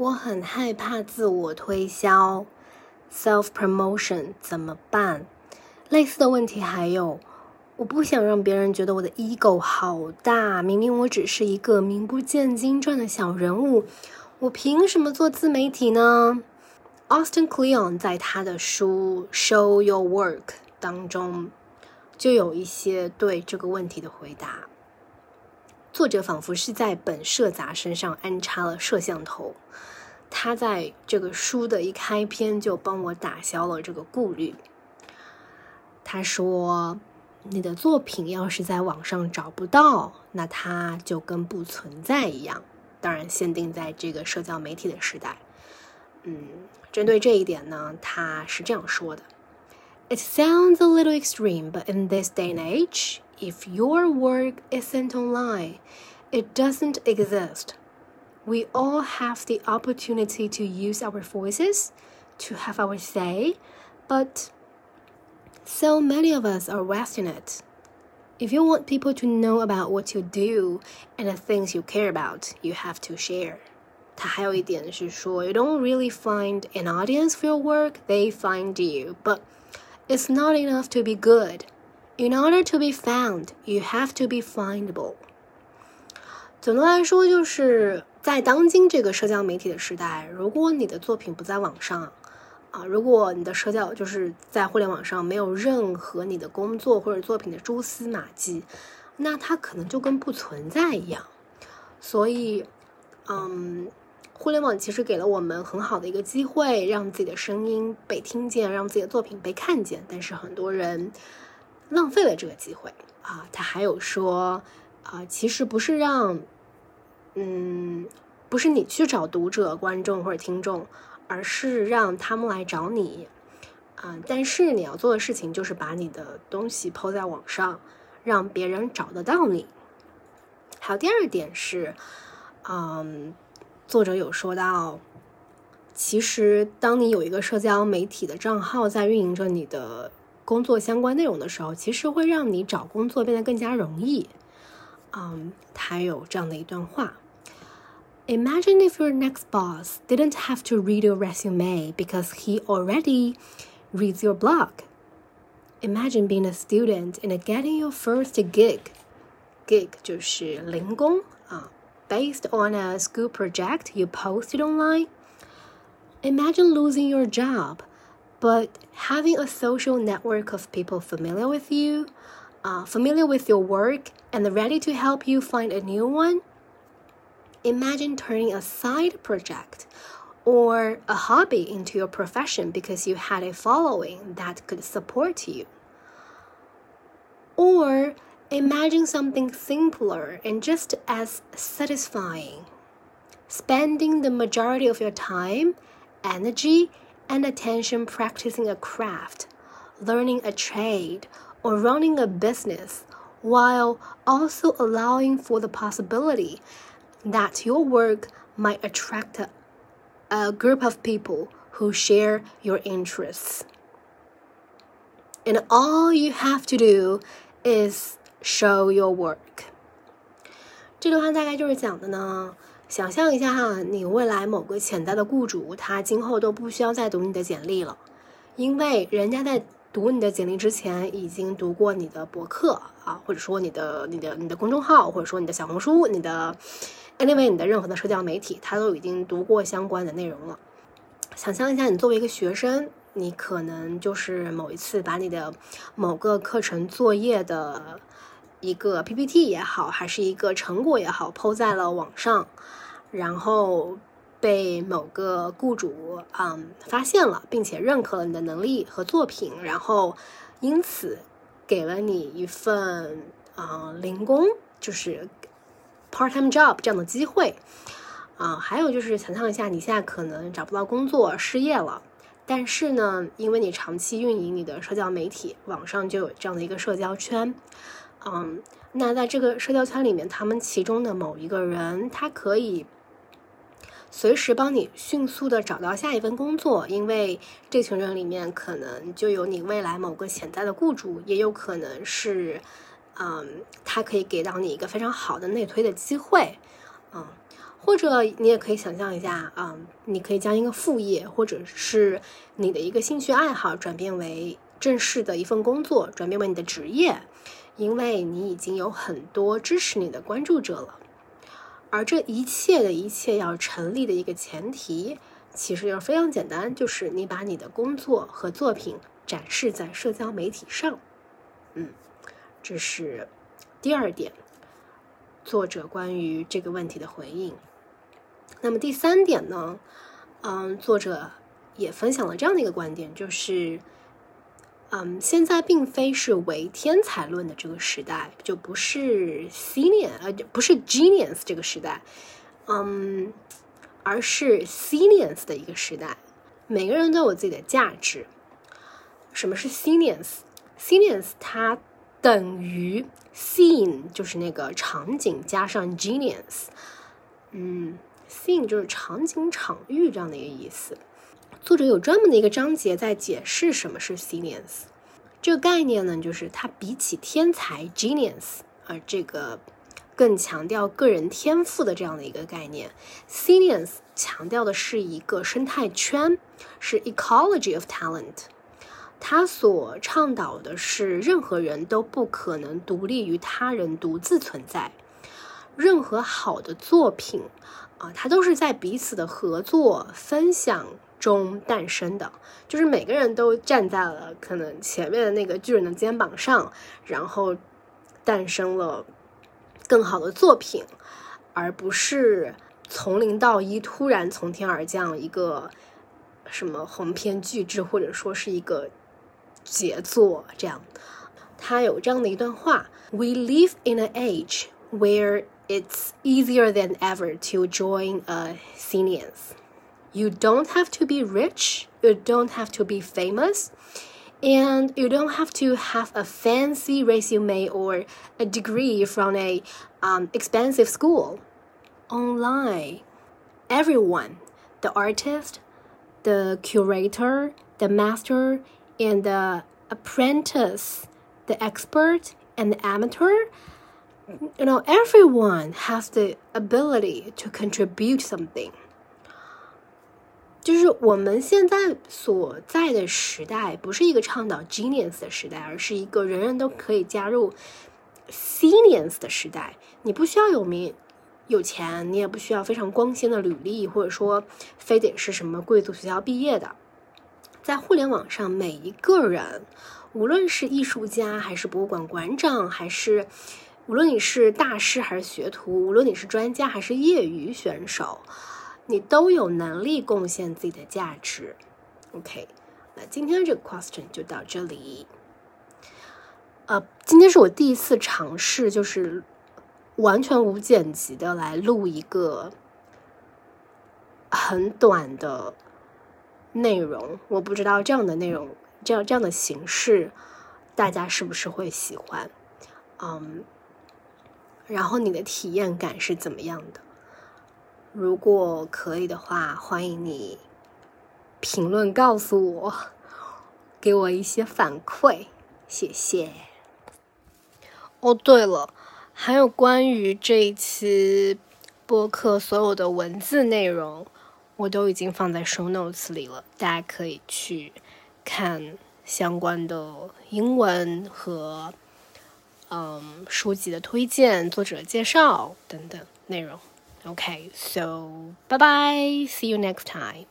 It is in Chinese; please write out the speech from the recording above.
我很害怕自我推销，self promotion 怎么办？类似的问题还有，我不想让别人觉得我的 ego 好大，明明我只是一个名不见经传的小人物，我凭什么做自媒体呢？Austin Kleon 在他的书《Show Your Work》当中就有一些对这个问题的回答。作者仿佛是在本社杂身上安插了摄像头，他在这个书的一开篇就帮我打消了这个顾虑。他说：“你的作品要是在网上找不到，那它就跟不存在一样。当然，限定在这个社交媒体的时代。嗯，针对这一点呢，他是这样说的：“It sounds a little extreme, but in this day and age。” if your work isn't online, it doesn't exist. We all have the opportunity to use our voices, to have our say, but so many of us are wasting it. If you want people to know about what you do and the things you care about, you have to share. 它还有一点是说，you don't really find an audience for your work; they find you. But it's not enough to be good. In order to be found, you have to be findable. 总的来说，就是 在当今这个社交媒体的时代，如果你的作品不在网上，啊，如果你的社交就是在互联网上没有任何你的工作或者作品的蛛丝马迹，那它可能就跟不存在一样。所以，嗯，互联网其实给了我们很好的一个机会，让自己的声音被听见，让自己的作品被看见。但是很多人。浪费了这个机会啊！他还有说啊，其实不是让，嗯，不是你去找读者、观众或者听众，而是让他们来找你啊。但是你要做的事情就是把你的东西抛在网上，让别人找得到你。还有第二点是，嗯，作者有说到，其实当你有一个社交媒体的账号在运营着你的。工作相关内容的时候，其实会让你找工作变得更加容易。嗯，他有这样的一段话：Imagine if your next boss didn't have to read your resume because he already reads your blog. Imagine being a student and getting your first gig. Gig 就是零工啊，based on a school project you posted online. Imagine losing your job but having a social network of people familiar with you, uh, familiar with your work, and ready to help you find a new one. Imagine turning a side project or a hobby into your profession because you had a following that could support you. Or imagine something simpler and just as satisfying. Spending the majority of your time, energy, and attention practicing a craft, learning a trade, or running a business, while also allowing for the possibility that your work might attract a, a group of people who share your interests. And all you have to do is show your work. 这段话大概就是讲的呢，想象一下哈，你未来某个潜在的雇主，他今后都不需要再读你的简历了，因为人家在 读你的简历之前，已经读过你的博客啊，或者说你的、你的、你的公众号，或者说你的小红书、你的，anyway，你的任何的社交媒体，他都已经读过相关的内容了。想象一下，你作为一个学生，你可能就是某一次把你的某个课程作业的。一个 PPT 也好，还是一个成果也好，抛在了网上，然后被某个雇主嗯发现了，并且认可了你的能力和作品，然后因此给了你一份啊零工，就是 part time job 这样的机会啊。还有就是想象一下，你现在可能找不到工作，失业了，但是呢，因为你长期运营你的社交媒体，网上就有这样的一个社交圈。嗯，那在这个社交圈里面，他们其中的某一个人，他可以随时帮你迅速的找到下一份工作，因为这群人里面可能就有你未来某个潜在的雇主，也有可能是，嗯，他可以给到你一个非常好的内推的机会，嗯，或者你也可以想象一下啊，你可以将一个副业或者是你的一个兴趣爱好转变为正式的一份工作，转变为你的职业，因为你已经有很多支持你的关注者了。而这一切的一切要成立的一个前提，其实就非常简单，就是你把你的工作和作品展示在社交媒体上。嗯，这是第二点，作者关于这个问题的回应。那么第三点呢？嗯，作者也分享了这样的一个观点，就是，嗯，现在并非是唯天才论的这个时代，就不是 senior 呃，不是 genius 这个时代，嗯，而是 seniors 的一个时代。每个人都有自己的价值。什么是 seniors？seniors 它等于 scene，就是那个场景加上 genius，嗯。Scene 就是场景、场域这样的一个意思。作者有专门的一个章节在解释什么是 Genius 这个概念呢，就是它比起天才 Genius 啊，这个更强调个人天赋的这样的一个概念。Genius 强调的是一个生态圈，是 ecology of talent。他所倡导的是任何人都不可能独立于他人、独自存在。任何好的作品。啊，它都是在彼此的合作分享中诞生的，就是每个人都站在了可能前面的那个巨人的肩膀上，然后诞生了更好的作品，而不是从零到一突然从天而降一个什么鸿篇巨制，或者说是一个杰作这样。他有这样的一段话：We live in an age where it's easier than ever to join a seniors. You don't have to be rich, you don't have to be famous, and you don't have to have a fancy resume or a degree from a um, expensive school. Online, everyone, the artist, the curator, the master, and the apprentice, the expert, and the amateur. You know, everyone has the ability to contribute something. 就是我们现在所在的时代，不是一个倡导 genius 的时代，而是一个人人都可以加入 seniors 的时代。你不需要有名、有钱，你也不需要非常光鲜的履历，或者说非得是什么贵族学校毕业的。在互联网上，每一个人，无论是艺术家，还是博物馆馆长，还是无论你是大师还是学徒，无论你是专家还是业余选手，你都有能力贡献自己的价值。OK，那今天这个 question 就到这里。呃，今天是我第一次尝试，就是完全无剪辑的来录一个很短的内容。我不知道这样的内容，这样这样的形式，大家是不是会喜欢？嗯。然后你的体验感是怎么样的？如果可以的话，欢迎你评论告诉我，给我一些反馈，谢谢。哦，对了，还有关于这一期播客所有的文字内容，我都已经放在 show notes 里了，大家可以去看相关的英文和。嗯，书籍的推荐、作者介绍等等内容。Okay, so bye bye. See you next time.